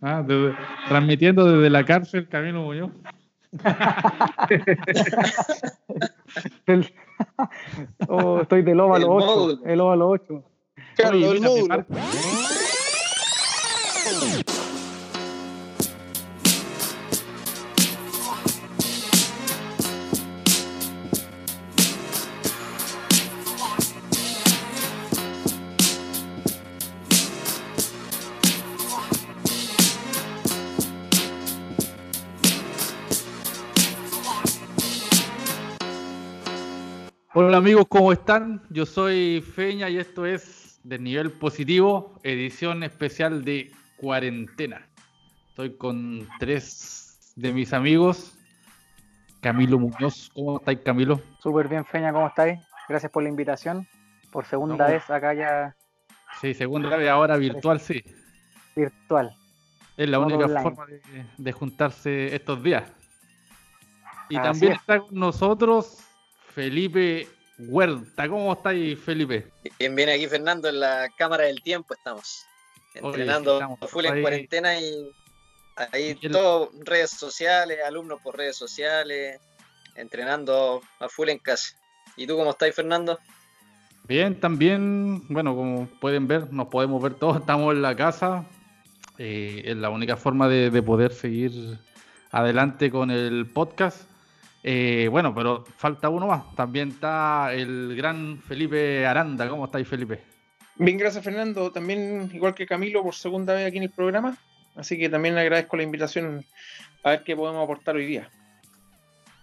Ah, transmitiendo desde la cárcel Camilo Muñoz. oh, estoy del óvalo 8. El óvalo 8. Claro, el módulo. Hola amigos, ¿cómo están? Yo soy Feña y esto es de nivel positivo, edición especial de cuarentena. Estoy con tres de mis amigos. Camilo Muñoz, ¿cómo estáis Camilo? Súper bien Feña, ¿cómo estáis? Gracias por la invitación. Por segunda vez acá ya. Sí, segunda vez ahora virtual, sí. Virtual. Es la única forma de, juntarse estos días. Y también está con nosotros Felipe Huerta. ¿Cómo estáis, Felipe? Bien, bien aquí, Fernando, en la cámara del tiempo estamos. Entrenando a full en cuarentena y ahí todo, redes sociales, alumnos por redes sociales, entrenando a full en casa. ¿Y tú cómo estás, Fernando? Bien, también, bueno, como pueden ver, nos podemos ver todos, estamos en la casa. Eh, es la única forma de poder seguir adelante con el podcast. Eh, bueno, pero falta uno más. También está el gran Felipe Aranda. ¿Cómo estáis, Felipe? Bien, gracias, Fernando. También, igual que Camilo, por segunda vez aquí en el programa. Así que también le agradezco la invitación a ver qué podemos aportar hoy día.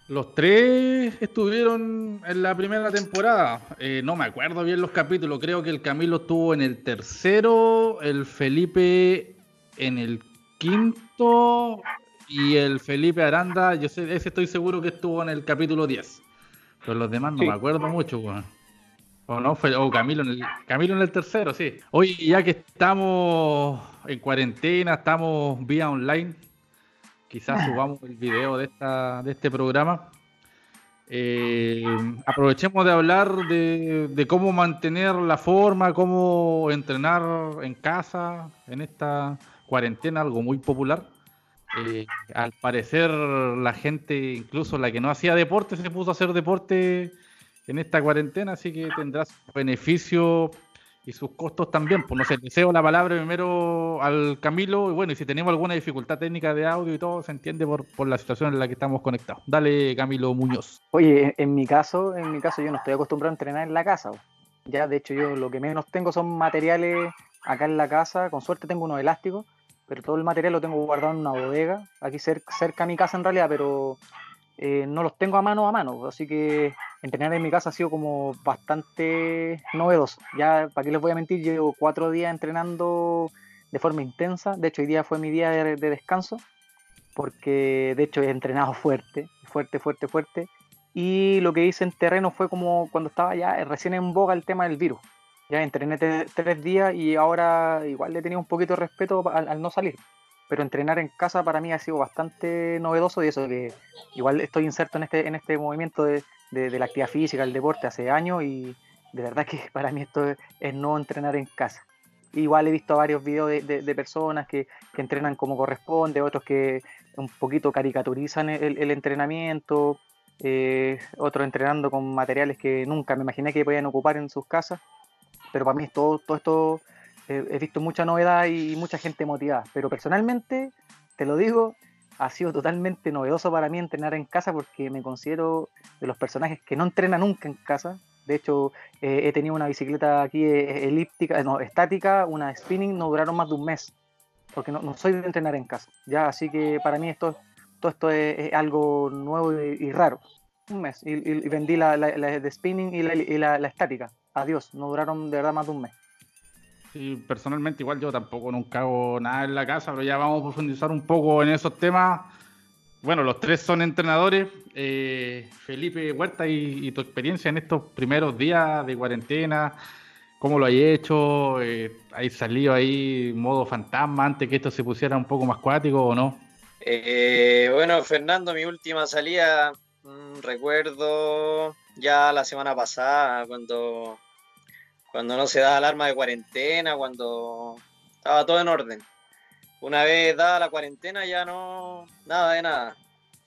Los tres estuvieron en la primera temporada. Eh, no me acuerdo bien los capítulos. Creo que el Camilo estuvo en el tercero, el Felipe en el quinto y el Felipe Aranda, yo sé, ese estoy seguro que estuvo en el capítulo 10. Pero los demás no me acuerdo mucho, O no, fue, o Camilo en el, Camilo en el tercero, sí. Hoy ya que estamos en cuarentena, estamos vía online, quizás subamos el video de esta, de este programa. Eh, aprovechemos de hablar de, de, cómo mantener la forma, cómo entrenar en casa en esta cuarentena, algo muy popular. Eh, al parecer la gente, incluso la que no hacía deporte, se puso a hacer deporte en esta cuarentena, así que tendrá sus beneficios y sus costos también. Pues no sé, deseo la palabra primero al Camilo y bueno, y si tenemos alguna dificultad técnica de audio y todo, se entiende por, por la situación en la que estamos conectados. Dale, Camilo Muñoz. Oye, en mi caso, en mi caso yo no estoy acostumbrado a entrenar en la casa. Ya, de hecho, yo lo que menos tengo son materiales acá en la casa. Con suerte tengo unos elásticos pero todo el material lo tengo guardado en una bodega, aquí cerca, cerca a mi casa en realidad, pero eh, no los tengo a mano a mano, así que entrenar en mi casa ha sido como bastante novedoso. Ya, para qué les voy a mentir, llevo cuatro días entrenando de forma intensa, de hecho hoy día fue mi día de, descanso, porque de hecho he entrenado fuerte, fuerte, fuerte, fuerte, y lo que hice en terreno fue como cuando estaba ya recién en boga el tema del virus. Ya entrené tres días y ahora igual le tenía un poquito de respeto al, no salir. Pero entrenar en casa para mí ha sido bastante novedoso y eso que igual estoy inserto en este, en este movimiento de, la actividad física, el deporte hace años y de verdad que para mí esto es, no entrenar en casa. Igual he visto varios videos de, personas que, entrenan como corresponde, otros que un poquito caricaturizan el, entrenamiento, eh, otros entrenando con materiales que nunca me imaginé que podían ocupar en sus casas pero para mí todo, todo esto, eh, he visto mucha novedad y mucha gente motivada, pero personalmente, te lo digo, ha sido totalmente novedoso para mí entrenar en casa porque me considero de los personajes que no entrenan nunca en casa. De hecho, eh, he tenido una bicicleta aquí eh, elíptica, no, estática, una spinning, no duraron más de un mes, porque no, soy de entrenar en casa. Ya, así que para mí esto, todo esto es, algo nuevo y, raro. Un mes. Y, vendí la, de spinning y la estática adiós, no duraron de verdad más de un mes. Sí, personalmente igual yo tampoco nunca hago nada en la casa, pero ya vamos a profundizar un poco en esos temas. Bueno, los tres son entrenadores. Eh, Felipe Huerta y, tu experiencia en estos primeros días de cuarentena, ¿cómo lo hay hecho? Eh, ¿Hay salido ahí modo fantasma antes que esto se pusiera un poco más cuático o no? Eh, bueno, Fernando, mi última salida, mm, recuerdo ya la semana pasada, cuando cuando no se da alarma de cuarentena, cuando estaba todo en orden. una vez dada la cuarentena ya no, nada de nada,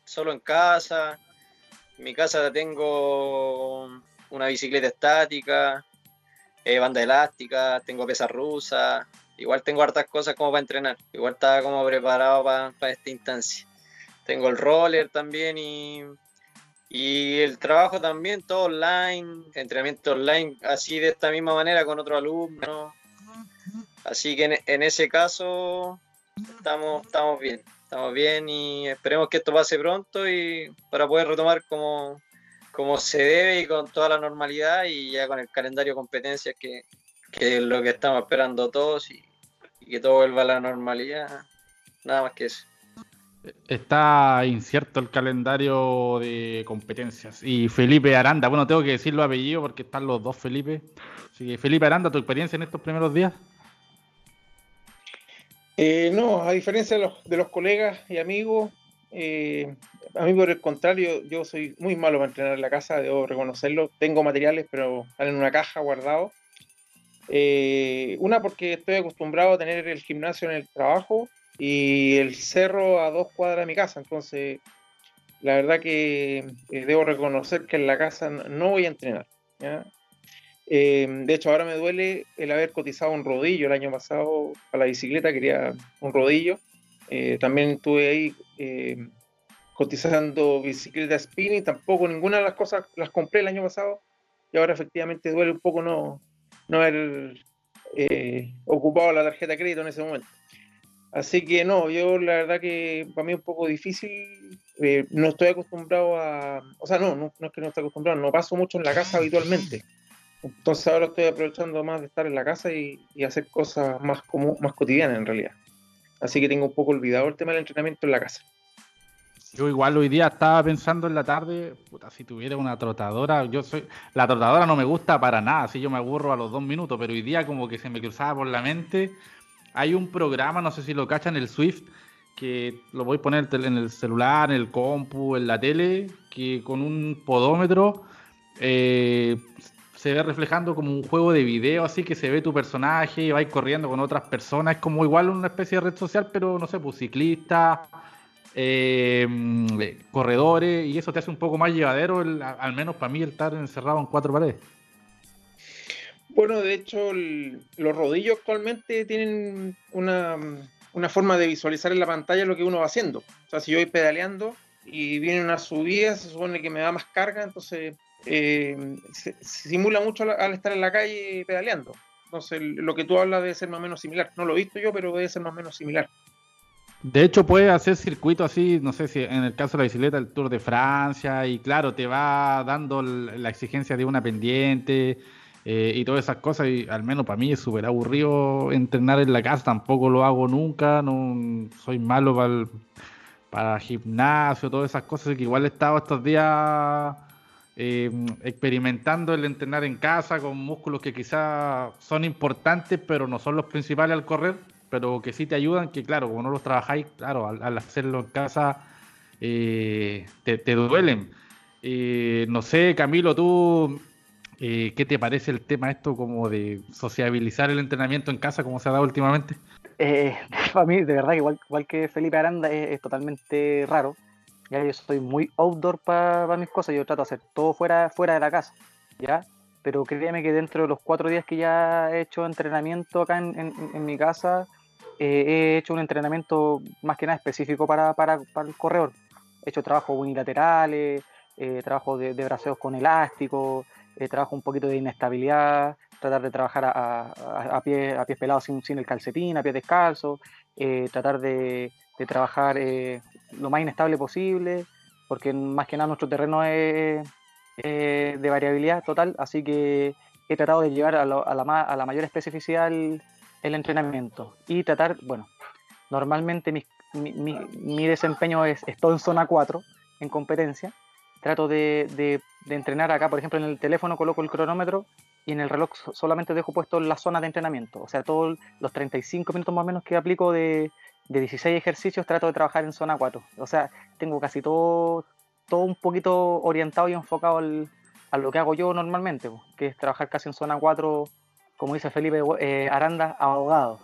solo en casa. En mi casa tengo una bicicleta estática, eh, banda elástica, tengo pesas rusas, igual tengo hartas cosas como para entrenar, igual estaba como preparado para, esta instancia. Tengo el roller también y, y el trabajo también, todo online, entrenamiento online, así de esta misma manera con otro alumno. Así que en ese caso estamos, estamos bien, estamos bien y esperemos que esto pase pronto y para poder retomar como, como se debe y con toda la normalidad y ya con el calendario competencias que, es lo que estamos esperando todos y, que todo vuelva a la normalidad. Nada más que eso. Está incierto el calendario de competencias. Y Felipe Aranda, bueno, tengo que decir los apellidos porque están los dos Felipe. Felipe Aranda, ¿tu experiencia en estos primeros días? Eh, no, a diferencia de los, de los colegas y amigos, eh, a mí por el contrario, yo soy muy malo para entrenar en la casa, debo reconocerlo. Tengo materiales, pero están en una caja guardado. Eh, una porque estoy acostumbrado a tener el gimnasio en el trabajo y el cerro a dos cuadras de mi casa. Entonces, la verdad que debo reconocer que en la casa no voy a entrenar. Em, de hecho, ahora me duele el haber cotizado un rodillo el año pasado para la bicicleta, quería un rodillo. Eh, también estuve ahí em, cotizando bicicleta spinning, tampoco ninguna de las cosas las compré el año pasado y ahora efectivamente duele un poco no, no haber eh, ocupado la tarjeta de crédito en ese momento. Así que no, yo la verdad que para mí es un poco difícil, eh, no estoy acostumbrado a, o sea, no, no, no es que no esté acostumbrado, no paso mucho en la casa habitualmente. Entonces ahora estoy aprovechando más de estar en la casa y, hacer cosas más, como, más cotidianas en realidad. Así que tengo un poco olvidado el tema del entrenamiento en la casa. Yo igual hoy día estaba pensando en la tarde, puta, si tuviera una trotadora, yo soy, la trotadora no me gusta para nada, así yo me aburro a los dos minutos, pero hoy día como que se me cruzaba por la mente, hay un programa, no sé si lo cachan, el Swift, que lo voy a poner en el celular, en el compu, en la tele, que con un podómetro eh, se ve reflejando como un juego de video, así que se ve tu personaje y vais corriendo con otras personas. Es como igual una especie de red social, pero no sé, pues ciclistas, eh, corredores, y eso te hace un poco más llevadero, al menos para mí, el estar encerrado en cuatro paredes. Bueno, de hecho, los rodillos actualmente tienen una, una, forma de visualizar en la pantalla lo que uno va haciendo. O sea, si yo voy pedaleando y viene una subida, se supone que me da más carga, entonces eh, se, simula mucho al, estar en la calle pedaleando. Entonces, lo que tú hablas debe ser más o menos similar. No lo he visto yo, pero debe ser más o menos similar. De hecho, puede hacer circuito así, no sé si en el caso de la bicicleta, el Tour de Francia, y claro, te va dando la exigencia de una pendiente eh, y todas esas cosas, y al menos para mí es súper aburrido entrenar en la casa, tampoco lo hago nunca, no soy malo para, para gimnasio, todas esas cosas, que igual he estado estos días eh, experimentando el entrenar en casa con músculos que quizás son importantes, pero no son los principales al correr, pero que sí te ayudan, que claro, como no los trabajáis, claro, al, hacerlo en casa eh, te, duelen. No sé, Camilo, tú, ¿qué te parece el tema esto como de sociabilizar el entrenamiento en casa, como se ha dado últimamente? para mí, de verdad, igual, igual que Felipe Aranda, es totalmente raro ya yo soy muy outdoor para mis cosas, yo trato de hacer todo fuera, fuera de la casa, ¿ya? Pero créeme que dentro de los cuatro días que ya he hecho entrenamiento acá en, mi casa, eh, he hecho un entrenamiento más que nada específico para, el corredor. He hecho trabajos unilaterales, eh, trabajo de, braceos con elástico, eh, trabajo un poquito de inestabilidad, tratar de trabajar a, a, pie, a pies pelados sin, sin, el calcetín, a pies descalzos, eh, tratar de, de trabajar lo más inestable posible, porque más que nada nuestro terreno es de variabilidad total, así que he tratado de llevar a, la, a la, mayor especificidad el, entrenamiento y tratar, bueno, normalmente mi, mi, desempeño es, todo en zona 4 en competencia, trato de, de, entrenar acá, por ejemplo, en el teléfono coloco el cronómetro y en el reloj solamente dejo puesto la zona de entrenamiento, o sea, todos los 35 minutos más o menos que aplico de, de 16 ejercicios trato de trabajar en zona 4. O sea, tengo casi todo, todo un poquito orientado y enfocado a lo que hago yo normalmente, que es trabajar casi en zona 4, como dice Felipe eh, Aranda, abogado.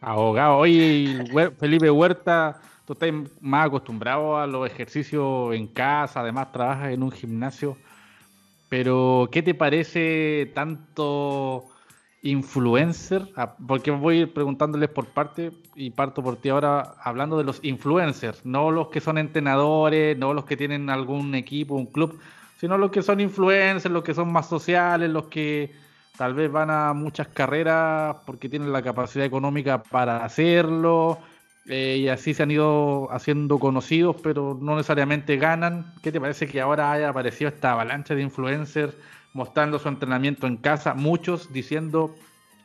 Abogado, oye, Felipe Huerta, tú estás más acostumbrado a los ejercicios en casa, además trabajas en un gimnasio, pero ¿qué te parece tanto influencer? Ah, porque voy a ir preguntándoles por parte y parto por ti ahora hablando de los influencers, no los que son entrenadores, no los que tienen algún equipo, un club, sino los que son influencers, los que son más sociales, los que tal vez van a muchas carreras porque tienen la capacidad económica para hacerlo eh, y así se han ido haciendo conocidos, pero no necesariamente ganan. ¿Qué te parece que ahora haya aparecido esta avalancha de influencers mostrando su entrenamiento en casa? Muchos diciendo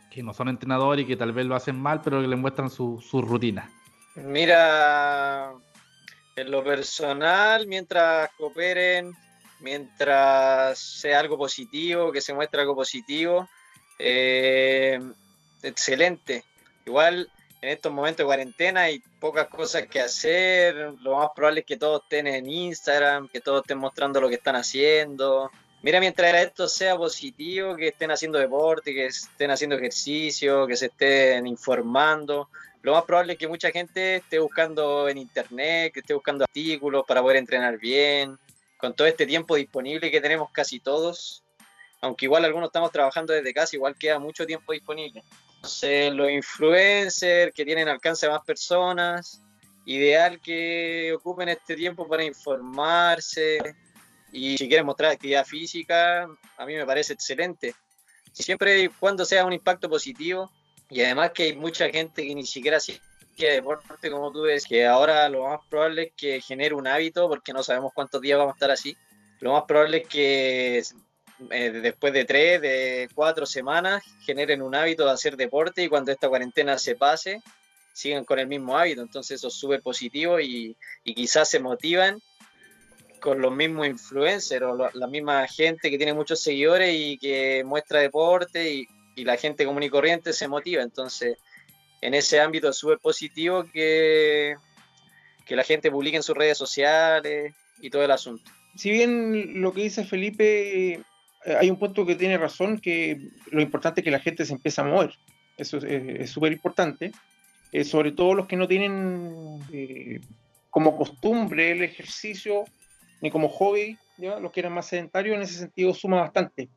que no son entrenadores y que tal vez lo hacen mal, pero que le muestran su, su rutina. Mira, en lo personal, mientras cooperen mientras sea algo positivo, que se muestre algo positivo, eh, excelente. Igual en estos momentos de cuarentena hay pocas cosas que hacer, lo más probable es que todos estén en Instagram, que todos estén mostrando lo que están haciendo. Mira, mientras esto sea positivo, que estén haciendo deporte, que estén haciendo ejercicio, que se estén informando, lo más probable es que mucha gente esté buscando en internet, que esté buscando artículos para poder entrenar bien, con todo este tiempo disponible que tenemos casi todos, aunque igual algunos estamos trabajando desde casa, igual queda mucho tiempo disponible. Entonces, los influencers que tienen alcance a más personas, ideal que ocupen este tiempo para informarse y si quieren mostrar actividad física, a mí me parece excelente. Siempre y cuando sea un impacto positivo y además que hay mucha gente que ni siquiera que deporte, como tú ves, que ahora lo más probable es que genere un hábito, porque no sabemos cuántos días vamos a estar así. Lo más probable es que eh, después de tres, de cuatro semanas, generen un hábito de hacer deporte y cuando esta cuarentena se pase, sigan con el mismo hábito. Entonces eso es súper positivo y, quizás se motivan con los mismos influencers o la misma gente que tiene muchos seguidores y que muestra deporte y, la gente común y corriente se motiva. Entonces en ese ámbito es súper positivo que, que la gente publique en sus redes sociales y todo el asunto. Si bien lo que dice Felipe, hay un punto que tiene razón, que lo importante es que la gente se empiece a mover. Eso es súper importante. Eh, sobre todo los que no tienen eh, como costumbre el ejercicio ni como hobby, ¿ya? los que eran más sedentarios, en ese sentido suma bastante.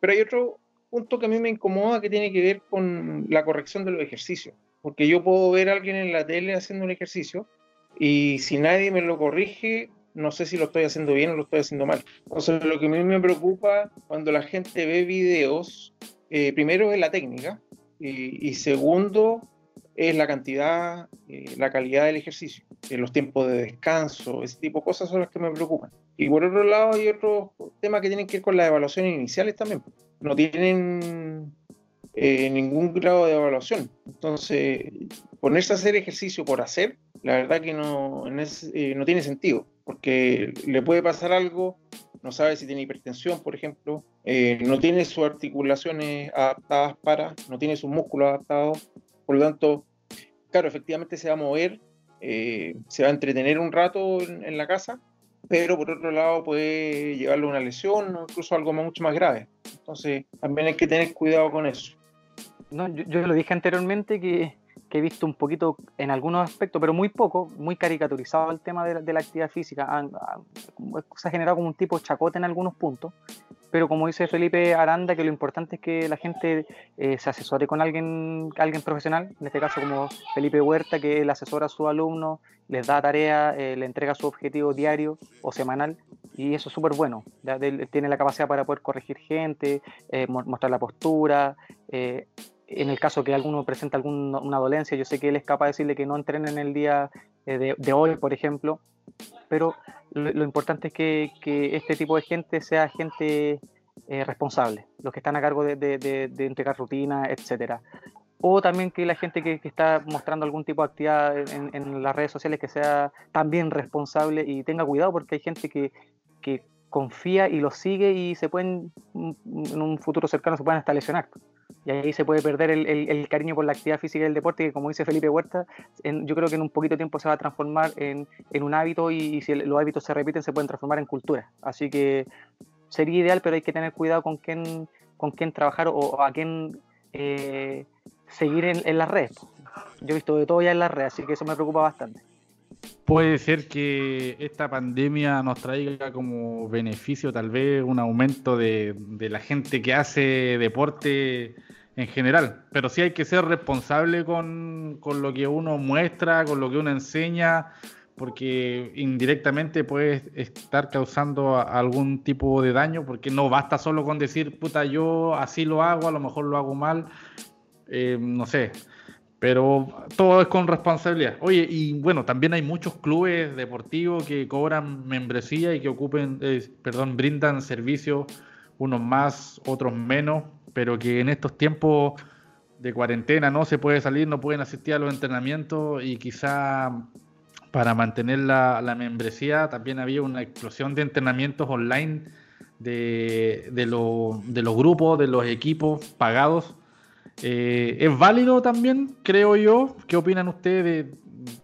Pero hay otro punto que a mí me incomoda que tiene que ver con la corrección de los ejercicios porque yo puedo ver a alguien en la tele haciendo un ejercicio y si nadie me lo corrige, no sé si lo estoy haciendo bien o lo estoy haciendo mal. Entonces, lo que a mí me preocupa cuando la gente ve videos, eh, primero es la técnica y, segundo es la cantidad, eh, la calidad del ejercicio, eh, los tiempos de descanso, ese tipo de cosas son las que me preocupan. Y por otro lado hay otros temas que tienen que ver con las evaluaciones iniciales también. No tienen eh, ningún grado de evaluación. Entonces, ponerse a hacer ejercicio por hacer, la verdad que no, eh, no tiene sentido, porque le puede pasar algo, no sabe si tiene hipertensión, por ejemplo, eh, no tiene sus articulaciones adaptadas para, no tiene sus músculos adaptados, por lo tanto, claro, efectivamente se va a mover, se va a entretener un rato en, la casa, pero por otro lado puede llevarle una lesión o incluso algo mucho más grave. Entonces, también hay que tener cuidado con eso. No, yo, lo dije anteriormente que, he visto un poquito en algunos aspectos, pero muy poco, muy caricaturizado el tema de, la actividad física. se ha generado como un tipo de chacote en algunos puntos, pero como dice Felipe Aranda, que lo importante es que la gente eh, se asesore con alguien, alguien profesional, en este caso como Felipe Huerta, que le asesora a sus alumnos, les da tarea, eh, le entrega su objetivo diario o semanal, y eso es súper bueno. tiene la capacidad para poder corregir gente, eh, mostrar la postura en el caso que alguno presenta alguna dolencia, yo sé que él es capaz de decirle que no entrenen en el día eh, de, hoy, por ejemplo, pero lo, importante es que, este tipo de gente sea gente eh, responsable, los que están a cargo de, entregar rutinas, etcétera. O también que la gente que, está mostrando algún tipo de actividad en, las redes sociales que sea también responsable y tenga cuidado porque hay gente que, que confía y lo sigue y se pueden, en un futuro cercano se pueden hasta lesionar y ahí se puede perder el, cariño por la actividad física y el deporte, que como dice Felipe Huerta, yo creo que en un poquito tiempo se va a transformar en, un hábito y, si los hábitos se repiten se pueden transformar en cultura. Así que sería ideal, pero hay que tener cuidado con quién, con quién trabajar o, a quién eh, seguir en, las redes. Yo he visto de todo ya en la red, así que eso me preocupa bastante. Puede ser que esta pandemia nos traiga como beneficio tal vez un aumento de, la gente que hace deporte en general, pero sí hay que ser responsable con, con, lo que uno muestra, con lo que uno enseña, porque indirectamente puede estar causando algún tipo de daño, porque no basta solo con decir, puta, yo así lo hago, a lo mejor lo hago mal, eh, no sé, pero todo es con responsabilidad. Oye, y bueno, también hay muchos clubes deportivos que cobran membresía y que ocupen, eh, perdón, brindan servicios, unos más, otros menos, pero que en estos tiempos de cuarentena no se puede salir, no pueden asistir a los entrenamientos y quizá para mantener la, membresía también había una explosión de entrenamientos online de, de, de los grupos, de los equipos pagados eh, ¿Es válido también, creo yo? ¿Qué opinan ustedes?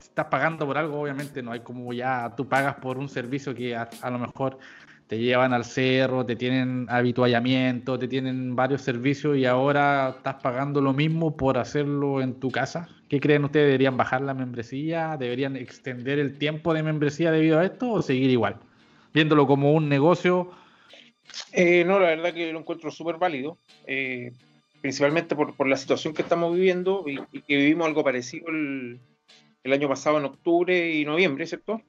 estás pagando por algo, obviamente no hay como ya tú pagas por un servicio que a, lo mejor te llevan al cerro, te tienen habituallamiento, te tienen varios servicios y ahora estás pagando lo mismo por hacerlo en tu casa. ¿Qué creen ustedes? ¿Deberían bajar la membresía? ¿Deberían extender el tiempo de membresía debido a esto o seguir igual? Viéndolo como un negocio. Eh, no, la verdad que lo encuentro súper válido. Eh, principalmente por, por, la situación que estamos viviendo y, que vivimos algo parecido el, el, año pasado en octubre y noviembre, ¿cierto?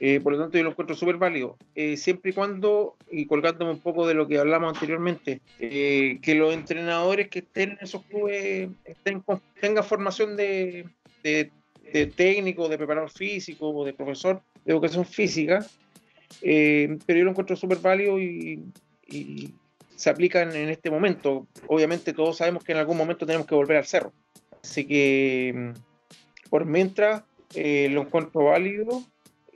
Eh, por lo tanto, yo lo encuentro súper válido, eh, siempre y cuando, y colgándome un poco de lo que hablamos anteriormente, eh, que los entrenadores que estén en esos clubes estén, tengan formación de, de, de, técnico, de preparador físico o de profesor de educación física, pero yo lo encuentro súper válido y, y se aplican en este momento. Obviamente todos sabemos que en algún momento tenemos que volver al cerro. Así que mm, por mientras eh, lo encuentro válido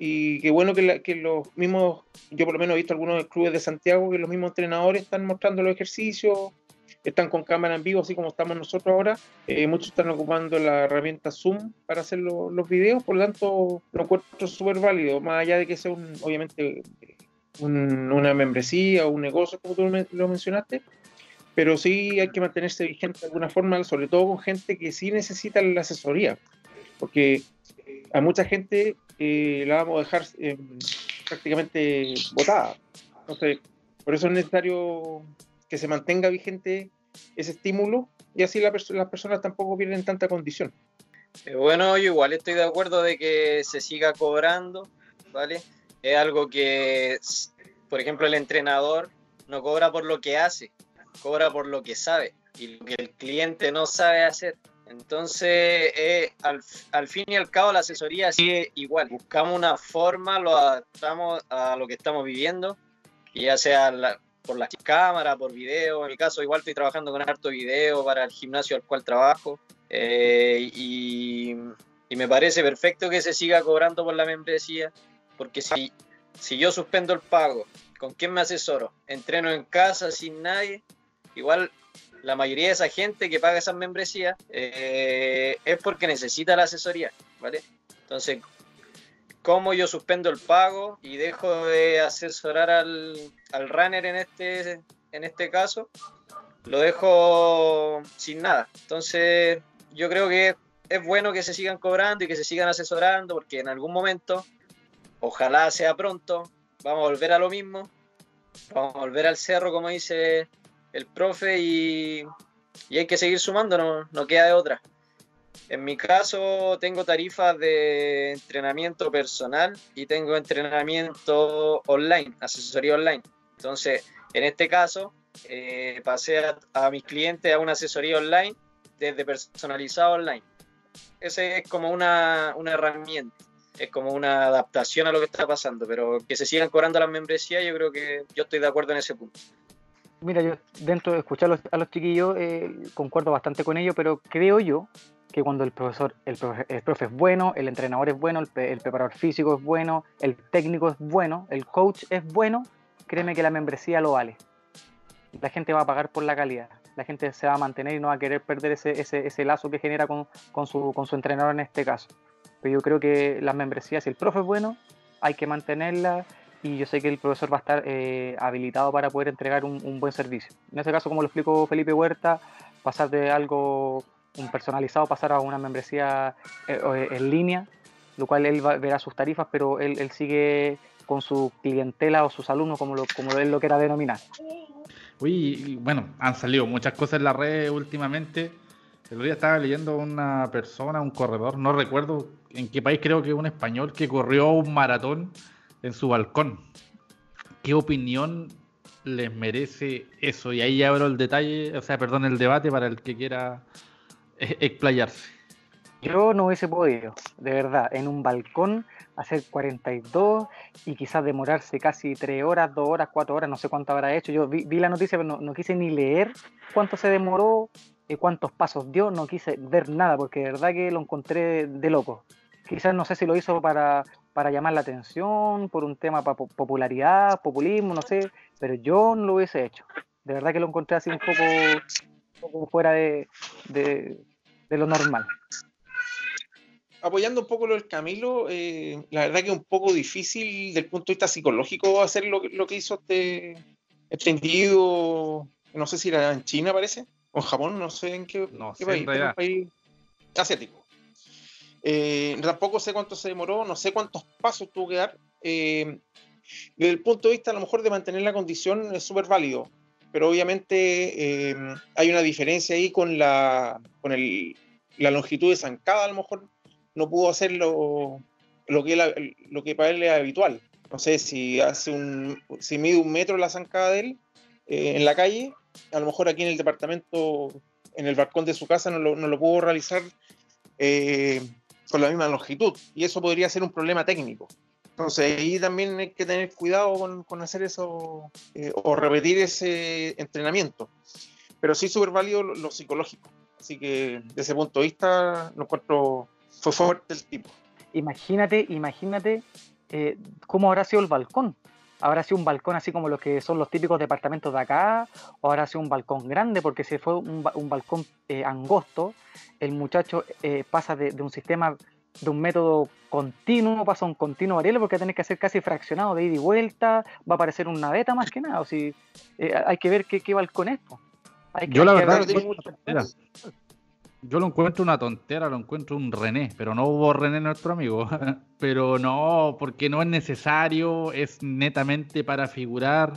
y qué bueno que, los mismos, yo por lo menos he visto algunos clubes de Santiago que los mismos entrenadores están mostrando los ejercicios, están con cámara en vivo, así como estamos nosotros ahora. Eh, muchos están ocupando la herramienta Zoom para hacer los videos, por lo tanto lo encuentro súper válido, más allá de que sea un, obviamente una membresía o un negocio, como tú lo mencionaste, pero sí hay que mantenerse vigente de alguna forma, sobre todo con gente que sí necesita la asesoría, porque a mucha gente la vamos a dejar eh, prácticamente botada. Entonces, por eso es necesario que se mantenga vigente ese estímulo y así las personas tampoco pierden tanta condición. Eh, bueno, yo igual estoy de acuerdo de que se siga cobrando, ¿vale? es algo que, por ejemplo, el entrenador no cobra por lo que hace, cobra por lo que sabe y lo que el cliente no sabe hacer. Entonces, eh, al, fin y al cabo, la asesoría sigue igual. Buscamos una forma, lo adaptamos a lo que estamos viviendo, ya sea por las cámaras, por video. En mi caso, igual estoy trabajando con harto video para el gimnasio al cual trabajo. Eh, y, y me parece perfecto que se siga cobrando por la membresía porque si, si yo suspendo el pago, ¿con quién me asesoro? Entreno en casa sin nadie. Igual la mayoría de esa gente que paga esas membresías eh, es porque necesita la asesoría, ¿vale? Entonces, ¿cómo yo suspendo el pago y dejo de asesorar al, al runner en este, en este caso? Lo dejo sin nada. Entonces, yo creo que es bueno que se sigan cobrando y que se sigan asesorando porque en algún momento Ojalá sea pronto. Vamos a volver a lo mismo. Vamos a volver al cerro, como dice el profe, y, hay que seguir sumando, no, no queda de otra. En mi caso, tengo tarifas de entrenamiento personal y tengo entrenamiento online, asesoría online. Entonces, en este caso, eh, pasé a, a, mis clientes a una asesoría online desde personalizado online. Esa es como una, una herramienta es como una adaptación a lo que está pasando, pero que se sigan cobrando las membresías, yo creo que yo estoy de acuerdo en ese punto. Mira, yo dentro de escuchar a los, chiquillos eh, concuerdo bastante con ellos, pero creo yo que cuando el profesor, el profe, es bueno, el entrenador es bueno, el, el, preparador físico es bueno, el técnico es bueno, el coach es bueno, créeme que la membresía lo vale. La gente va a pagar por la calidad, la gente se va a mantener y no va a querer perder ese, ese, ese lazo que genera con, con, su, con su entrenador en este caso. Pero yo creo que las membresías, si el profe es bueno, hay que mantenerla y yo sé que el profesor va a estar eh, habilitado para poder entregar un, buen servicio. En ese caso, como lo explicó Felipe Huerta, pasar de algo un personalizado pasar a una membresía eh, en línea, lo cual él va, verá sus tarifas, pero él, él sigue con su clientela o sus alumnos, como, lo, como él lo quiera denominar. Uy, bueno, han salido muchas cosas en la red últimamente. El otro día estaba leyendo una persona, un corredor, no recuerdo en qué país, creo que un español, que corrió un maratón en su balcón. ¿Qué opinión les merece eso? Y ahí abro el detalle, o sea, perdón, el debate para el que quiera eh, explayarse. Yo no hubiese podido, de verdad, en un balcón hacer 42 y quizás demorarse casi 3 horas, 2 horas, 4 horas, no sé cuánto habrá hecho. Yo vi, la noticia, pero no, quise ni leer cuánto se demoró, y cuántos pasos dio, no quise ver nada, porque de verdad que lo encontré de loco. Quizás no sé si lo hizo para, para llamar la atención, por un tema para popularidad, populismo, no sé, pero yo no lo hubiese hecho. De verdad que lo encontré así un poco, fuera de, de lo normal apoyando un poco lo del Camilo, eh, la verdad que es un poco difícil desde el punto de vista psicológico hacer lo, lo que hizo este, este individuo, no sé si era en China parece, o en Japón, no sé en qué, país, un país asiático. Eh, tampoco sé cuánto se demoró, no sé cuántos pasos tuvo que dar. Eh, desde el punto de vista a lo mejor de mantener la condición es súper válido, pero obviamente hay una diferencia ahí con la, con el, la longitud de zancada a lo mejor no pudo hacer lo, que, lo que para él es habitual. No sé si hace un, si mide un metro la zancada de él eh, en la calle, a lo mejor aquí en el departamento, en el balcón de su casa, no lo, no lo pudo realizar eh, con la misma longitud. Y eso podría ser un problema técnico. Entonces ahí también hay que tener cuidado con, hacer eso eh, o repetir ese entrenamiento. Pero sí súper válido lo, lo, psicológico. Así que desde ese punto de vista lo encuentro fue fuerte el tipo. Imagínate, imagínate eh, cómo habrá sido el balcón. ¿Habrá sido un balcón así como los que son los típicos departamentos de acá? ¿O habrá sido un balcón grande? Porque si fue un, balcón eh, angosto, el muchacho eh, pasa de, un sistema, de un método continuo, pasa a un continuo variable porque tenés que hacer casi fraccionado de ida y vuelta, va a aparecer una naveta más que nada. O si, hay que ver qué, balcón es. Yo la verdad, yo lo encuentro una tontera, lo encuentro un René, pero no hubo René nuestro amigo. pero no, porque no es necesario, es netamente para figurar.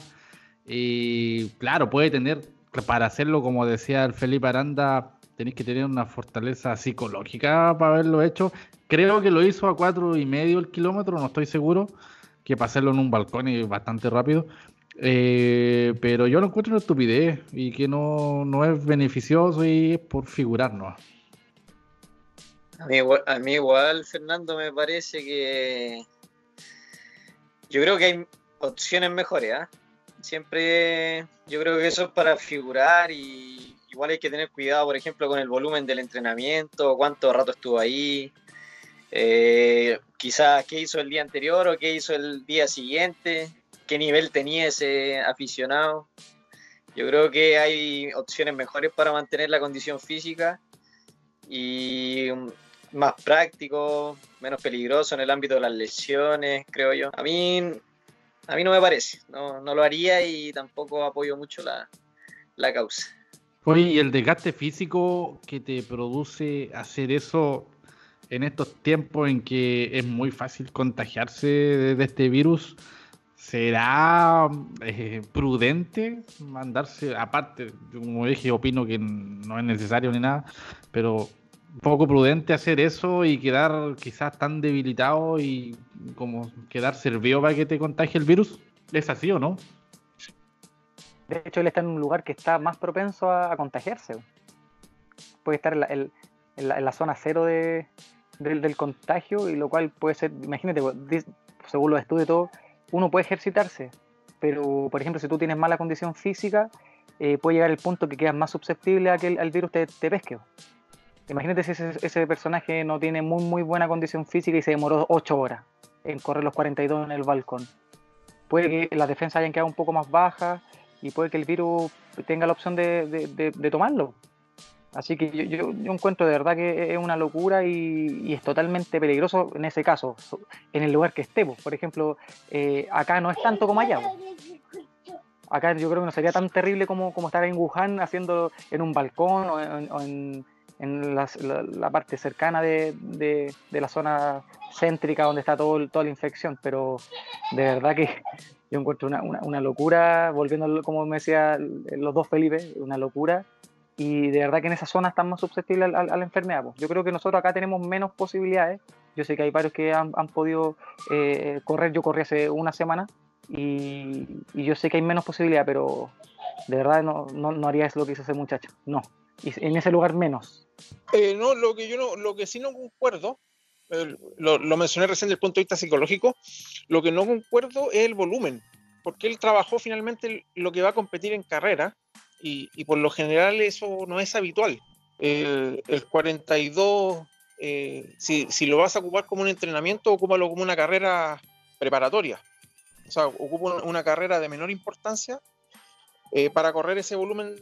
Y claro, puede tener, para hacerlo como decía el Felipe Aranda, tenéis que tener una fortaleza psicológica para haberlo hecho. Creo que lo hizo a cuatro y medio el kilómetro, no estoy seguro, que para hacerlo en un balcón y bastante rápido. Eh, pero yo lo encuentro una estupidez y que no, no es beneficioso y es por figurarnos. A mí, igual, a mí igual, Fernando, me parece que yo creo que hay opciones mejores. ¿ah? Siempre yo creo que eso es para figurar y igual hay que tener cuidado, por ejemplo, con el volumen del entrenamiento, cuánto rato estuvo ahí, eh, quizás qué hizo el día anterior o qué hizo el día siguiente qué nivel tenía ese aficionado. Yo creo que hay opciones mejores para mantener la condición física y más práctico, menos peligroso en el ámbito de las lesiones, creo yo. A mí, a mí no me parece, no, lo haría y tampoco apoyo mucho la, la causa. Oye, y el desgaste físico que te produce hacer eso en estos tiempos en que es muy fácil contagiarse de este virus, ¿Será eh, prudente mandarse, aparte, como dije, opino que no es necesario ni nada, pero poco prudente hacer eso y quedar quizás tan debilitado y como quedar servido para que te contagie el virus? ¿Es así o no? De hecho, él está en un lugar que está más propenso a, contagiarse. Puede estar en la, zona cero de, del, contagio y lo cual puede ser, imagínate, según los estudios todo, uno puede ejercitarse, pero por ejemplo, si tú tienes mala condición física, eh, puede llegar el punto que quedas más susceptible a que el, virus te, pesque. Imagínate si ese, personaje no tiene muy, muy buena condición física y se demoró 8 horas en correr los 42 en el balcón. Puede que las defensas hayan quedado un poco más bajas y puede que el virus tenga la opción de tomarlo. Así que yo, yo, encuentro de verdad que es una locura y, es totalmente peligroso en ese caso, en el lugar que estemos. Por ejemplo, eh, acá no es tanto como allá. Acá yo creo que no sería tan terrible como, como estar en Wuhan haciendo en un balcón o en, en la, parte cercana de, de, la zona céntrica donde está todo, toda la infección, pero de verdad que yo encuentro una, una, locura, volviendo como me decía los dos Felipe, una locura, y de verdad que en esa zona están más susceptibles a, la enfermedad. Yo creo que nosotros acá tenemos menos posibilidades, yo sé que hay varios que han, han podido eh, correr, yo corrí hace una semana, y, y, yo sé que hay menos posibilidades, pero de verdad no, no, no haría eso lo que hizo ese muchacho, no, y en ese lugar menos. Eh, no, lo que yo no, lo que sí no concuerdo, eh, lo, mencioné recién desde el punto de vista psicológico, lo que no concuerdo es el volumen, porque él trabajó finalmente lo que va a competir en carrera y, por lo general eso no es habitual. el 42, eh, si, si, lo vas a ocupar como un entrenamiento, ocúpalo como una carrera preparatoria. O sea, ocupa una carrera de menor importancia para correr ese volumen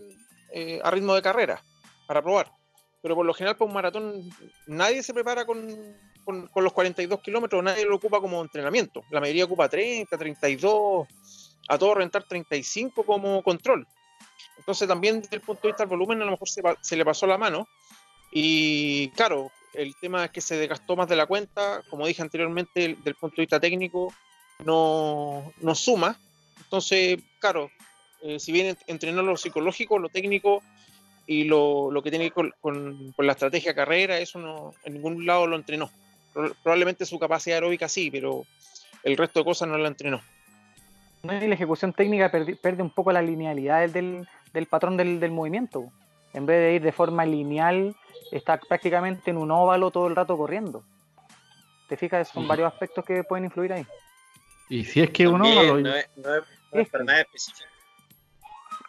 a ritmo de carrera, para probar pero por lo general para un maratón nadie se prepara con, los 42 kilómetros, nadie lo ocupa como entrenamiento. La mayoría ocupa 30, 32, a todo rentar 35 como control. Entonces también desde el punto de vista del volumen a lo mejor se, le pasó la mano. Y claro, el tema es que se desgastó más de la cuenta, como dije anteriormente, desde el punto de vista técnico no, no suma. Entonces, claro, eh, si bien entrenó lo psicológico, lo técnico y lo, lo que tiene que con, con, la estrategia carrera, eso no, en ningún lado lo entrenó. Probablemente su capacidad aeróbica sí, pero el resto de cosas no la entrenó. No, y la ejecución técnica pierde, un poco la linealidad del, del patrón del, del, movimiento. En vez de ir de forma lineal, está prácticamente en un óvalo todo el rato corriendo. ¿Te fijas? Son varios aspectos que pueden influir ahí. Y si es que un óvalo. No es, no es, para nada específico.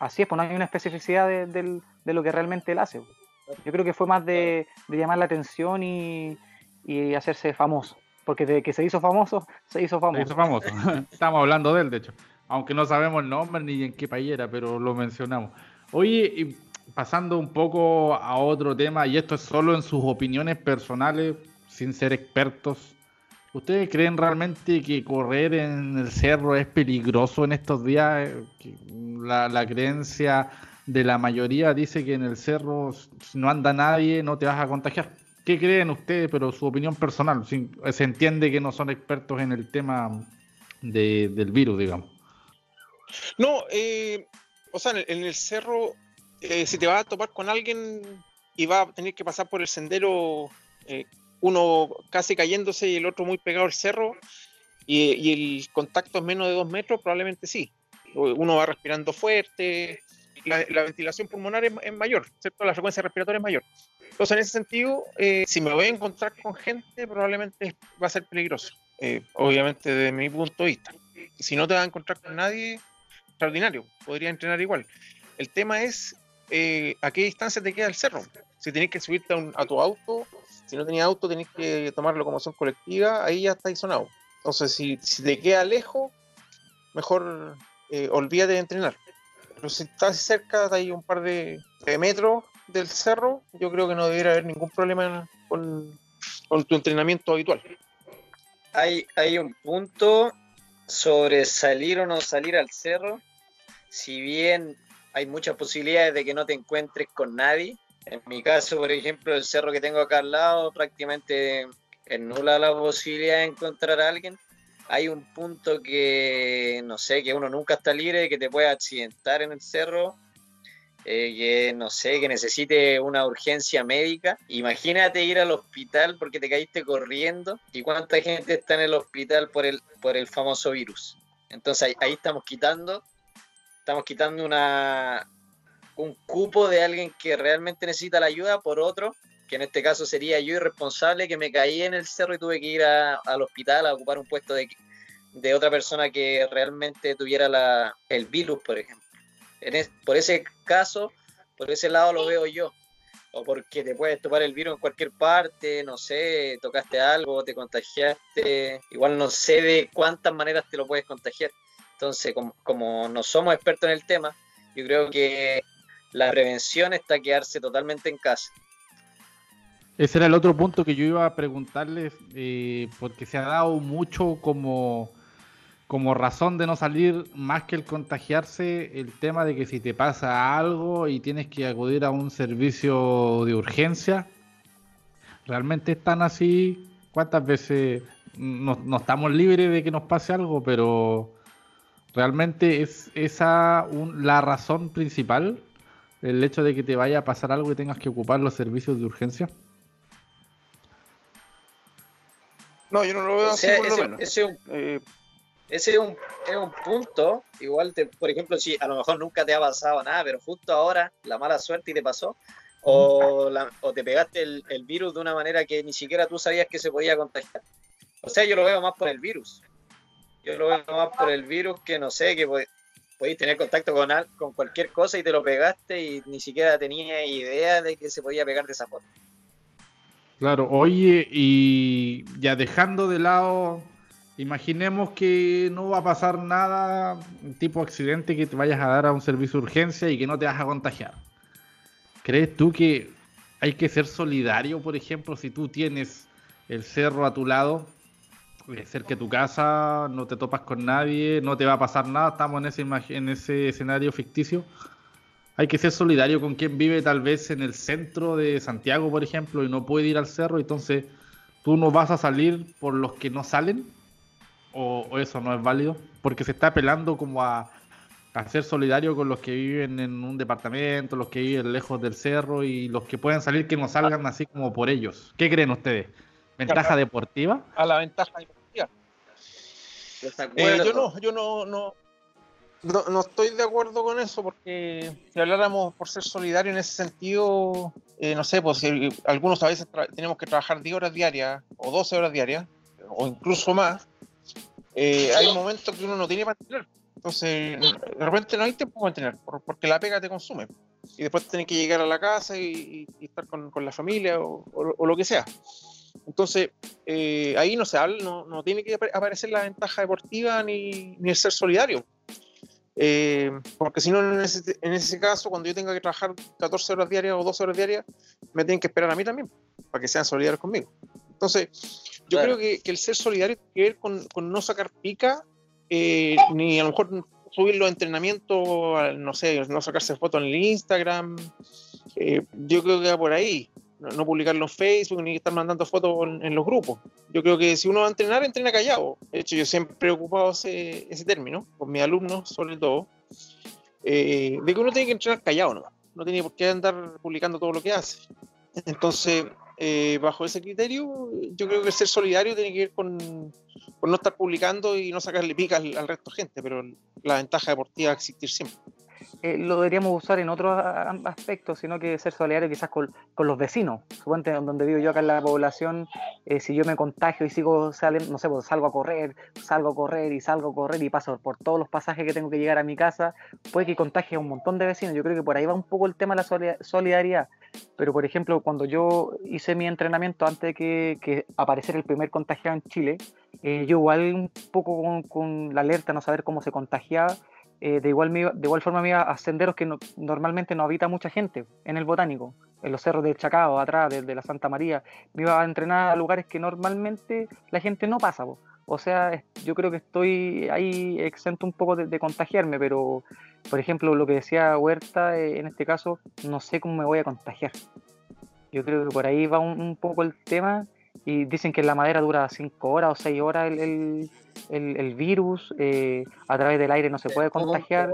Así es, pues no hay una especificidad de, lo que realmente él hace. Yo creo que fue más de, llamar la atención y, hacerse famoso. Porque desde que se hizo famoso, se hizo famoso. Se hizo famoso. Estamos hablando de él, de hecho. Aunque no sabemos el nombre ni en qué país era, pero lo mencionamos. Oye, pasando un poco a otro tema, y esto es solo en sus opiniones personales, sin ser expertos. ¿Ustedes creen realmente que correr en el cerro es peligroso en estos días? La, creencia de la mayoría dice que en el cerro si no anda nadie no te vas a contagiar. ¿Qué creen ustedes? Pero su opinión personal. Se entiende que no son expertos en el tema del virus, digamos. No, eh, o sea, en el, cerro, eh, si te vas a topar con alguien y va a tener que pasar por el sendero eh, uno casi cayéndose y el otro muy pegado al cerro, y, el contacto es menos de dos metros, probablemente sí. Uno va respirando fuerte, la, ventilación pulmonar es, mayor, ¿cierto? La frecuencia respiratoria es mayor. Entonces, en ese sentido, eh, si me voy a encontrar con gente, probablemente va a ser peligroso, eh, obviamente desde mi punto de vista. Si no te vas a encontrar con nadie, extraordinario, podría entrenar igual. El tema es eh, a qué distancia te queda el cerro. Si tienes que subirte a, a tu auto si no tenías auto, tenés que tomar locomoción colectiva, ahí ya está sonado. Entonces, si, te queda lejos, mejor eh, olvídate de entrenar. Pero si estás cerca, hay un par de, metros del cerro, yo creo que no debería haber ningún problema con, tu entrenamiento habitual. Hay, hay un punto sobre salir o no salir al cerro. Si bien hay muchas posibilidades de que no te encuentres con nadie, en mi caso, por ejemplo, el cerro que tengo acá al lado prácticamente es nula la posibilidad de encontrar a alguien. Hay un punto que, no sé, que uno nunca está libre, que te puede accidentar en el cerro, eh, que, no sé, que necesite una urgencia médica. Imagínate ir al hospital porque te caíste corriendo y cuánta gente está en el hospital por el, por el famoso virus. Entonces ahí estamos quitando, estamos quitando una, un cupo de alguien que realmente necesita la ayuda por otro, que en este caso sería yo irresponsable, que me caí en el cerro y tuve que ir al hospital a ocupar un puesto de, de otra persona que realmente tuviera la, el virus, por ejemplo. En por ese caso, por ese lado lo veo yo. O porque te puedes topar el virus en cualquier parte, no sé, tocaste algo, te contagiaste. Igual no sé de cuántas maneras te lo puedes contagiar. Entonces, como, como no somos expertos en el tema, yo creo que la prevención está quedarse totalmente en casa. Ese era el otro punto que yo iba a preguntarles, eh, porque se ha dado mucho como, como razón de no salir más que el contagiarse, el tema de que si te pasa algo y tienes que acudir a un servicio de urgencia, realmente están así. ¿Cuántas veces no, estamos libres de que nos pase algo? Pero realmente es esa la razón principal, el hecho de que te vaya a pasar algo y tengas que ocupar los servicios de urgencia. No, yo no lo veo así. Eh, ese, es, un, es un punto, igual, te, por ejemplo, si a lo mejor nunca te ha pasado nada, pero justo ahora la mala suerte y te pasó, o, o te pegaste el, el, virus de una manera que ni siquiera tú sabías que se podía contagiar. O sea, yo lo veo más por el virus. Yo lo veo más por el virus que no sé, que podéis tener contacto con, con cualquier cosa y te lo pegaste y ni siquiera tenía idea de que se podía pegar de esa forma. Claro, oye, y ya dejando de lado, imaginemos que no va a pasar nada, tipo accidente que te vayas a dar a un servicio de urgencia y que no te vas a contagiar. ¿Crees tú que hay que ser solidario, por ejemplo, si tú tienes el cerro a tu lado, cerca de tu casa, no te topas con nadie, no te va a pasar nada, estamos en ese, en ese escenario ficticio? Hay que ser solidario con quien vive tal vez en el centro de Santiago, por ejemplo, y no puede ir al cerro, entonces tú no vas a salir por los que no salen, o, eso no es válido, porque se está apelando como a, ser solidario con los que viven en un departamento, los que viven lejos del cerro y los que pueden salir que no salgan así como por ellos. ¿Qué creen ustedes? ¿Ventaja deportiva? A la ventaja deportiva. Eh, yo no, yo no, no, no, no, estoy de acuerdo con eso porque si habláramos por ser solidario en ese sentido, eh, no sé, pues si algunos a veces tenemos que trabajar 10 horas diarias o 12 horas diarias o incluso más, eh, hay momentos que uno no tiene para entrenar. Entonces, de repente no hay tiempo para entrenar porque la pega te consume. Y después tienes que llegar a la casa y, estar con, con, la familia o, lo que sea. Entonces, eh, ahí no se habla, no, no, tiene que aparecer la ventaja deportiva ni, ni el ser solidario eh, porque si no, en ese, caso, cuando yo tenga que trabajar 14 horas diarias o 12 horas diarias, me tienen que esperar a mí también, para que sean solidarios conmigo. Entonces, yo creo que, el ser solidario tiene que ver con, no sacar pica, eh, ni a lo mejor subir los entrenamientos, no sé, no sacarse fotos en el Instagram. Eh, yo creo que va por ahí no, publicarlo en Facebook ni estar mandando fotos en, los grupos. Yo creo que si uno va a entrenar, entrena callado. De hecho, yo siempre he ocupado ese, término, con mis alumnos sobre todo, eh, de que uno tiene que entrenar callado, ¿no? Tiene por qué andar publicando todo lo que hace. Entonces, eh, bajo ese criterio, yo creo que ser solidario tiene que ver con, no estar publicando y no sacarle pica al, al resto de gente, pero la ventaja deportiva va a existir siempre. Eh, lo deberíamos usar en otros aspectos, sino que ser solidario quizás con, los vecinos. Suponte donde vivo yo acá en la población, eh, si yo me contagio y sigo saliendo, no sé, pues salgo a correr, salgo a correr y salgo a correr y paso por todos los pasajes que tengo que llegar a mi casa, puede que contagie a un montón de vecinos. Yo creo que por ahí va un poco el tema de la solidaridad. Pero, por ejemplo, cuando yo hice mi entrenamiento antes de que, apareciera el primer contagiado en Chile, eh, yo igual un poco con, con la alerta, no saber cómo se contagiaba, eh, de, igual de igual forma me iba a senderos que normalmente no habita mucha gente en el botánico, en los cerros del Chacao, atrás, de, la Santa María. Me iba a entrenar a lugares que normalmente la gente no pasa. O sea, yo creo que estoy ahí exento un poco de, contagiarme, pero por ejemplo, lo que decía Huerta, eh, en este caso, no sé cómo me voy a contagiar. Yo creo que por ahí va un, poco el tema y dicen que la madera dura 5 horas o 6 horas el, el, virus, eh, a través del aire no se puede contagiar,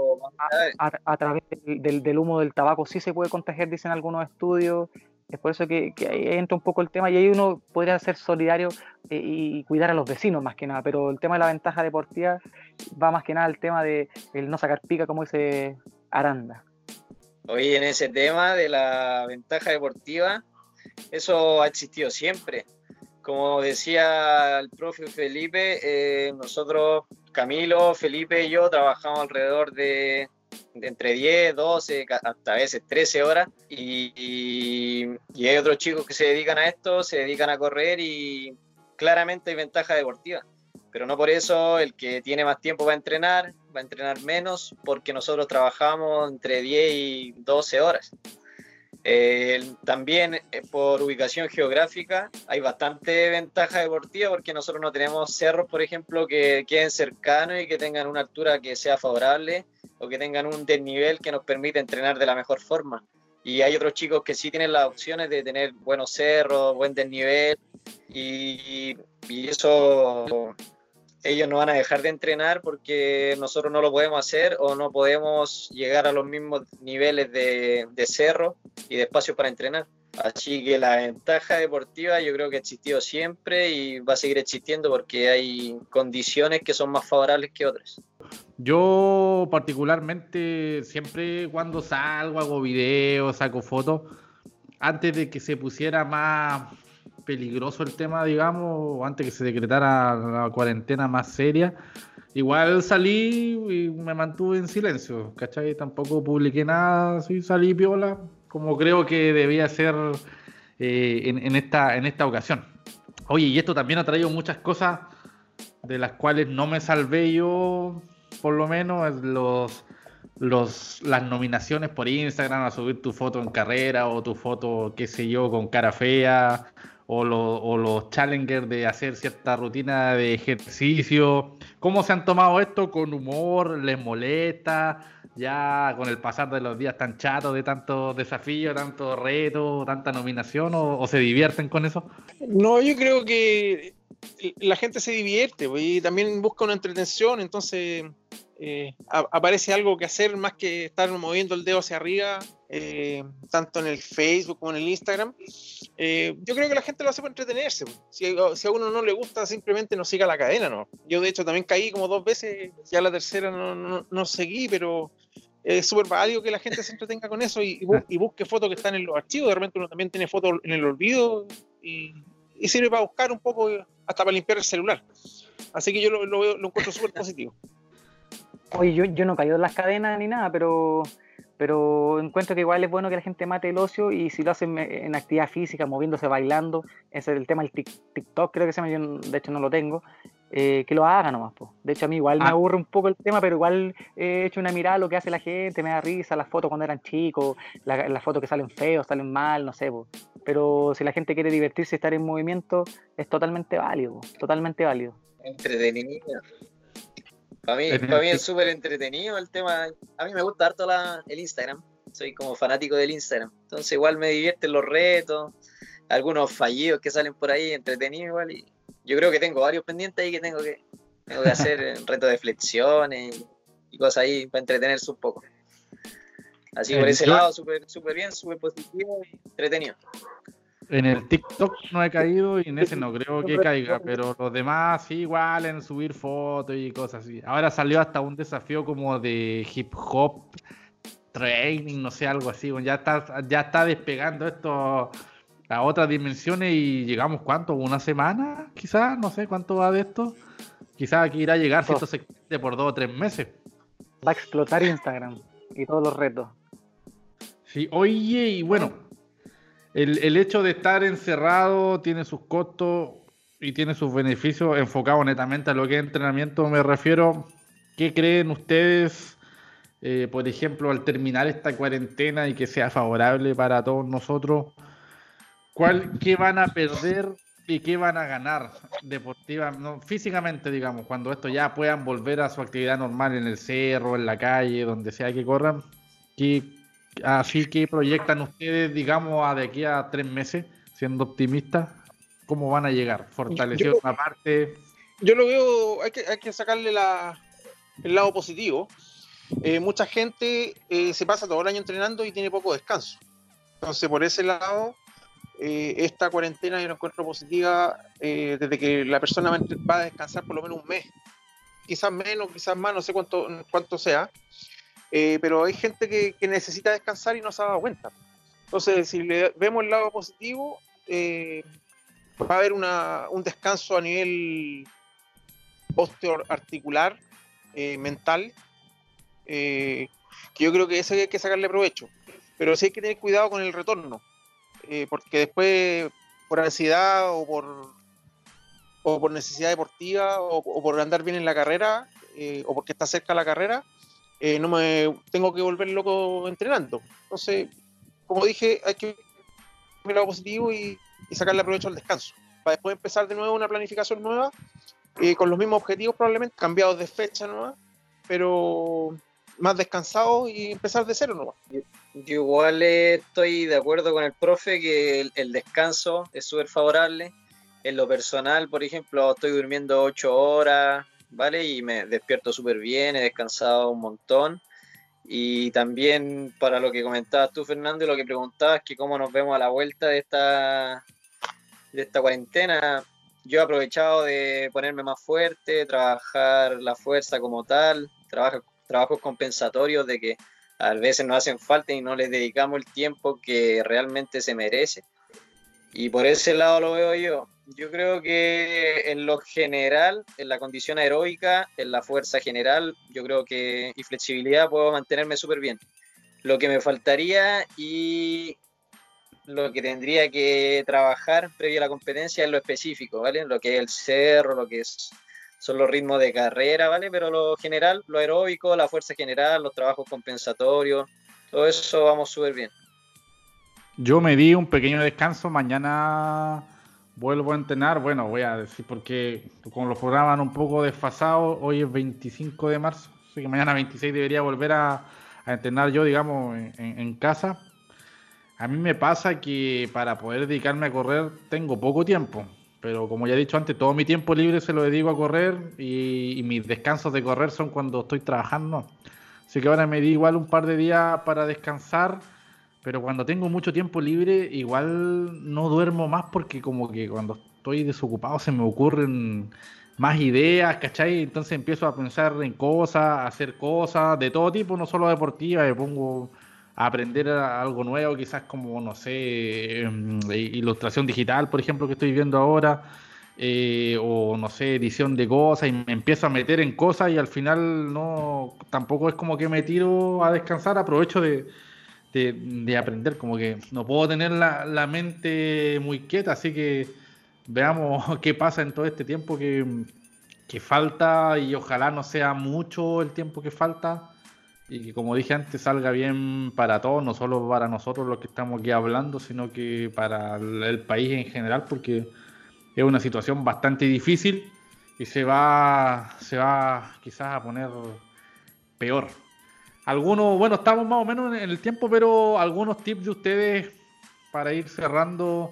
a, través del, humo del tabaco sí se puede contagiar, dicen algunos estudios. Es por eso que, ahí entra un poco el tema y ahí uno podría ser solidario eh, y cuidar a los vecinos más que nada, pero el tema de la ventaja deportiva va más que nada al tema de el no sacar pica, como dice Aranda. Oye, en ese tema de la ventaja deportiva, eso ha existido siempre como decía el profe Felipe, eh, nosotros, Camilo, Felipe y yo trabajamos alrededor de, entre 10, 12, hasta a veces 13 horas y, hay otros chicos que se dedican a esto, se dedican a correr y claramente hay ventaja deportiva. Pero no por eso el que tiene más tiempo va a entrenar, va a entrenar menos porque nosotros trabajamos entre 10 y 12 horas. Eh, también eh, por ubicación geográfica hay bastante ventaja deportiva porque nosotros no tenemos cerros, por ejemplo, que queden cercanos y que tengan una altura que sea favorable o que tengan un desnivel que nos permita entrenar de la mejor forma. Y hay otros chicos que sí tienen las opciones de tener buenos cerros, buen desnivel y, y eso ellos no van a dejar de entrenar porque nosotros no lo podemos hacer o no podemos llegar a los mismos niveles de, cerro y de espacio para entrenar. Así que la ventaja deportiva yo creo que ha existido siempre y va a seguir existiendo porque hay condiciones que son más favorables que otras. Yo particularmente siempre cuando salgo, hago videos, saco fotos, antes de que se pusiera más peligroso el tema, digamos, antes que se decretara la cuarentena más seria, igual salí y me mantuve en silencio, ¿cachai? Tampoco publiqué nada, sí salí piola, como creo que debía ser eh, en, esta, en esta ocasión. Oye, y esto también ha traído muchas cosas de las cuales no me salvé yo, por lo menos, los, los, las nominaciones por Instagram a subir tu foto en carrera o tu foto, qué sé yo, con cara fea o, los challengers de hacer cierta rutina de ejercicio. ¿Cómo se han tomado esto? ¿Con humor? ¿Les molesta? ¿Ya con el pasar de los días tan chatos de tantos desafíos, tantos retos, tanta nominación? ¿o, se divierten con eso? No, yo creo que la gente se divierte pues, y también busca una entretención, entonces eh, aparece algo que hacer más que estar moviendo el dedo hacia arriba, eh, tanto en el Facebook como en el Instagram. Eh, yo creo que la gente lo hace para entretenerse. Si, a uno no le gusta, simplemente no siga la cadena, ¿no? Yo de hecho también caí como dos veces, ya la tercera no, no, seguí, pero es súper válido que la gente se entretenga con eso y, busque fotos que están en los archivos. De repente uno también tiene fotos en el olvido y, sirve para buscar un poco, hasta para limpiar el celular. Así que yo lo, lo, lo encuentro súper positivo. Oye, yo, yo no caigo en las cadenas ni nada, pero, pero encuentro que igual es bueno que la gente mate el ocio y si lo hacen en actividad física, moviéndose, bailando, ese es el tema del TikTok, creo que se me, yo de hecho no lo tengo, eh, que lo hagan nomás. Po. De hecho a mí igual me ah. aburre un poco el tema, pero igual he hecho una mirada a lo que hace la gente, me da risa, las fotos cuando eran chicos, las fotos que salen feos, salen mal, no sé. Po. Pero si la gente quiere divertirse y estar en movimiento, es totalmente válido, totalmente válido. Entretenido. Para mí, es súper entretenido el tema. A mí me gusta harto la, el Instagram. Soy como fanático del Instagram. Entonces igual me divierten los retos, algunos fallidos que salen por ahí, entretenidos igual. Y yo creo que tengo varios pendientes ahí que tengo que, tengo que hacer retos de flexiones y cosas ahí para entretenerse un poco. Así por ese lado, súper super bien, súper positivo y entretenido. En el TikTok no he caído y en ese no creo que caiga, pero los demás sí igual en subir fotos y cosas así. Ahora salió hasta un desafío como de hip hop training, no sé, algo así. Ya está, ya está despegando esto a otras dimensiones y llegamos cuánto, una semana, quizás, no sé cuánto va de esto. Quizás aquí irá a llegar si esto se por dos o tres meses. Va a explotar Instagram y todos los retos. Sí, oye, y bueno el, hecho de estar encerrado tiene sus costos y tiene sus beneficios enfocados netamente a lo que es entrenamiento. Me refiero, ¿qué creen ustedes, eh, por ejemplo, al terminar esta cuarentena y que sea favorable para todos nosotros? ¿Cuál, ¿Qué van a perder y qué van a ganar deportiva, no, físicamente, digamos, cuando esto ya puedan volver a su actividad normal en el cerro, en la calle, donde sea que corran? ¿Qué, Así que proyectan ustedes, digamos, a de aquí a tres meses, siendo optimistas, ¿cómo van a llegar? ¿Fortalecido una parte? Yo lo veo, hay que, hay que sacarle el lado positivo. Eh, mucha gente eh, se pasa todo el año entrenando y tiene poco descanso. Entonces, por ese lado, eh, esta cuarentena yo la encuentro positiva desde que la persona va a descansar por lo menos un mes. Quizás menos, quizás más, no sé cuánto, cuánto sea. Eh, pero hay gente que, necesita descansar y no se ha dado cuenta. Entonces, si le vemos el lado positivo, eh, va a haber un descanso a nivel osteoarticular, eh, mental, que yo creo que eso hay que sacarle provecho. Pero sí hay que tener cuidado con el retorno, porque después, por ansiedad o por, o por necesidad deportiva o, o por andar bien en la carrera, o porque está cerca la carrera, eh, no me tengo que volver loco entrenando. Entonces, como dije, hay que ver lado positivo y, y sacarle provecho al descanso, para después empezar de nuevo una planificación nueva, eh, con los mismos objetivos probablemente, cambiados de fecha nueva, pero más descansados y empezar de cero nuevo. Yo igual estoy de acuerdo con el profe que el, descanso es súper favorable. En lo personal, por ejemplo, estoy durmiendo ocho horas, ¿vale? Y me despierto súper bien, he descansado un montón. Y también para lo que comentabas tú, Fernando, y lo que preguntabas, que cómo nos vemos a la vuelta de esta, de esta cuarentena, yo he aprovechado de ponerme más fuerte, trabajar la fuerza como tal, trabajo, trabajos compensatorios de que a veces nos hacen falta y no les dedicamos el tiempo que realmente se merece. Y por ese lado lo veo yo. Yo creo que en lo general, en la condición aeróbica, en la fuerza general, yo creo que y flexibilidad puedo mantenerme súper bien. Lo que me faltaría y lo que tendría que trabajar previo a la competencia es lo específico, ¿vale? Lo que es el cerro, lo que es son los ritmos de carrera, ¿vale? Pero lo general, lo aeróbico, la fuerza general, los trabajos compensatorios, todo eso vamos súper bien. Yo me di un pequeño descanso, mañana vuelvo a entrenar, bueno, voy a decir porque como los programas un poco desfasados, hoy es 25 de marzo, así que mañana 26 debería volver a, entrenar yo, digamos, en casa. A mí me pasa que para poder dedicarme a correr tengo poco tiempo. Pero como ya he dicho antes, todo mi tiempo libre se lo dedico a correr y, mis descansos de correr son cuando estoy trabajando. Así que ahora me di igual un par de días para descansar, pero cuando tengo mucho tiempo libre igual no duermo más porque como que cuando estoy desocupado se me ocurren más ideas, ¿cachai? Entonces empiezo a pensar en cosas, a hacer cosas de todo tipo, no solo deportivas, me pongo aprender algo nuevo, quizás como, no sé, em, ilustración digital, por ejemplo, que estoy viendo ahora, eh, o no sé, edición de cosas, y me empiezo a meter en cosas y al final no, tampoco es como que me tiro a descansar, aprovecho de, de, aprender, como que no puedo tener la, la, mente muy quieta, así que veamos qué pasa en todo este tiempo que, que falta y ojalá no sea mucho el tiempo que falta y que como dije antes salga bien para todos, no solo para nosotros los que estamos aquí hablando, sino que para el país en general, porque es una situación bastante difícil y se va, se va quizás a poner peor. Algunos, bueno, estamos más o menos en el tiempo, pero algunos tips de ustedes para ir cerrando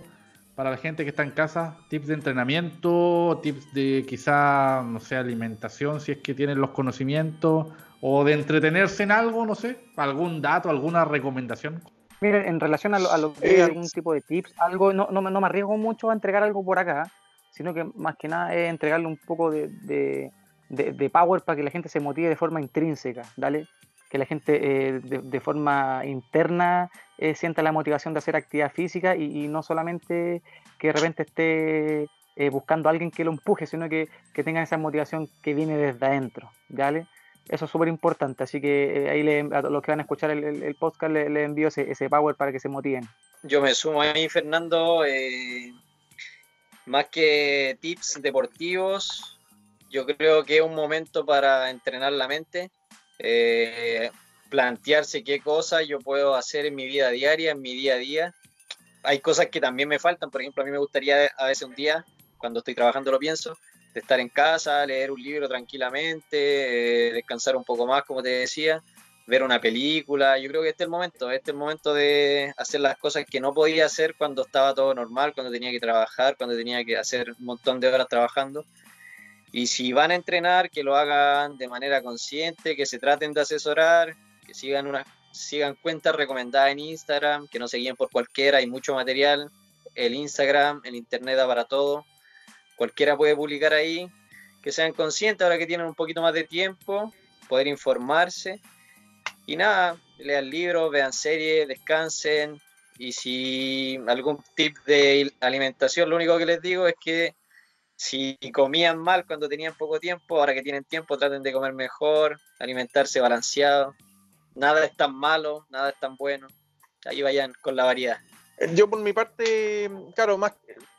para la gente que está en casa, tips de entrenamiento, tips de quizá, no sé, alimentación, si es que tienen los conocimientos, o de entretenerse en algo, no sé, algún dato, alguna recomendación. Mire, en relación a lo, que algún tipo de tips, algo, no, no, no, me arriesgo mucho a entregar algo por acá, sino que más que nada es entregarle un poco de, de, power para que la gente se motive de forma intrínseca, ¿dale? Que la gente eh, de, forma interna eh, sienta la motivación de hacer actividad física y, no solamente que de repente esté eh, buscando a alguien que lo empuje, sino que, que tenga esa motivación que viene desde adentro, ¿vale? Eso es súper importante, así que ahí le, a los que van a escuchar el, podcast le, envío ese, ese, power para que se motiven. Yo me sumo ahí, Fernando. Más que tips deportivos, yo creo que es un momento para entrenar la mente, eh, plantearse qué cosas yo puedo hacer en mi vida diaria, en mi día a día. Hay cosas que también me faltan, por ejemplo, a mí me gustaría a veces un día, cuando estoy trabajando lo pienso, estar en casa, leer un libro tranquilamente, eh, descansar un poco más, como te decía, ver una película. Yo creo que este es el momento, este es el momento de hacer las cosas que no podía hacer cuando estaba todo normal, cuando tenía que trabajar, cuando tenía que hacer un montón de horas trabajando. Y si van a entrenar, que lo hagan de manera consciente, que se traten de asesorar, que sigan una sigan cuentas recomendadas en Instagram, que no se guíen por cualquiera, hay mucho material. El Instagram, el Internet da para todo cualquiera puede publicar ahí, que sean conscientes ahora que tienen un poquito más de tiempo, poder informarse. Y nada, lean libros, vean series, descansen. Y si algún tip de alimentación, lo único que les digo es que si comían mal cuando tenían poco tiempo, ahora que tienen tiempo traten de comer mejor, alimentarse balanceado. Nada es tan malo, nada es tan bueno. Ahí vayan con la variedad. Yo por mi parte, claro, más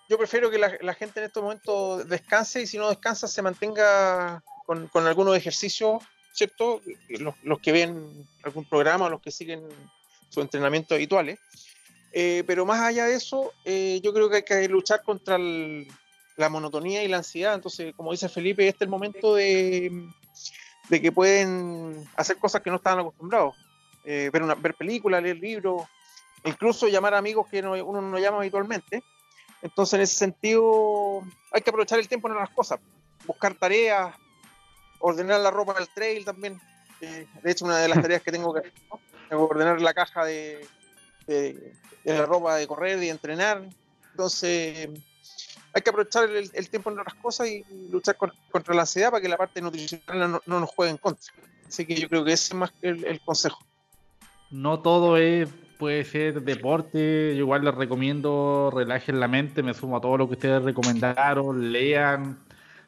yo prefiero que la, gente en estos momentos descanse y si no descansa se mantenga con, algunos ejercicios, ¿cierto? Los, que ven algún programa los que siguen sus entrenamientos habituales. Eh, pero más allá de eso, eh, yo creo que hay que luchar contra la monotonía y la ansiedad. Entonces, como dice Felipe, este es el momento de, de que pueden hacer cosas que no estaban acostumbrados. Eh, ver, una, ver películas, leer libros, incluso llamar a amigos que uno no llama habitualmente. Entonces, en ese sentido, hay que aprovechar el tiempo en otras cosas. Buscar tareas, ordenar la ropa del trail también. de hecho, una de las tareas que tengo que hacer es ordenar la caja de, de, la ropa de correr y entrenar. Entonces, hay que aprovechar el, tiempo en otras cosas y luchar contra la ansiedad para que la parte nutricional no, nos juegue en contra. Así que yo creo que ese es más el, el consejo. No todo es puede ser deporte. Yo igual les recomiendo relajen la mente, me sumo a todo lo que ustedes recomendaron, lean.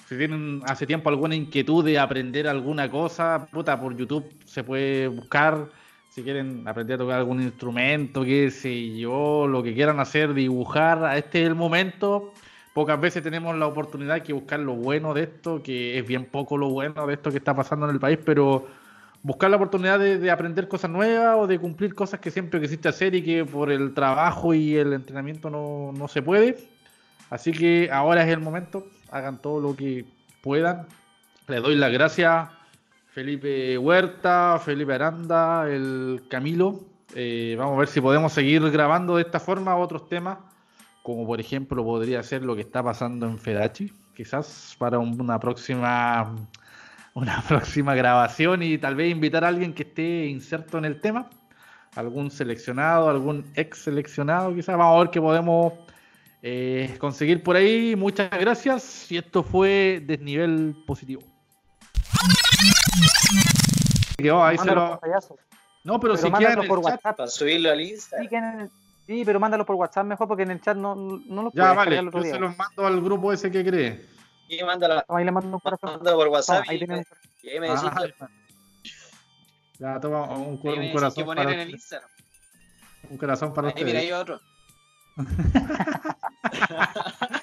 Si tienen hace tiempo alguna inquietud de aprender alguna cosa, puta, por YouTube se puede buscar. Si quieren aprender a tocar algún instrumento, qué sé yo, lo que quieran hacer, dibujar, este es el momento. Pocas veces tenemos la oportunidad de buscar lo bueno de esto, que es bien poco lo bueno de esto que está pasando en el país, pero buscar la oportunidad de, aprender cosas nuevas o de cumplir cosas que siempre quisiste hacer y que por el trabajo y el entrenamiento no, no se puede. Así que ahora es el momento, hagan todo lo que puedan. Les doy las gracias Felipe Huerta, Felipe Aranda, el Camilo. Eh, vamos a ver si podemos seguir grabando de esta forma otros temas, como por ejemplo podría ser lo que está pasando en Fedachi, quizás para una próxima una próxima grabación y tal vez invitar a alguien que esté inserto en el tema, algún seleccionado, algún ex seleccionado, quizás vamos a ver qué podemos eh, conseguir por ahí. Muchas gracias y esto fue Desnivel Positivo. ahí se lo... No, pero, si quieren por WhatsApp. Para subirlo al Instagram. Sí, pero mándalo por WhatsApp mejor porque en el chat no, no lo Ya, vale, yo se los mando al grupo ese que cree. Y mándalo, ahí le mando un corazón. Mándalo por WhatsApp. ahí y, me, y, ahí me decís. ya, toma un, un corazón. poner para en el Instagram. Un corazón para ahí ustedes. Mira, hay otro.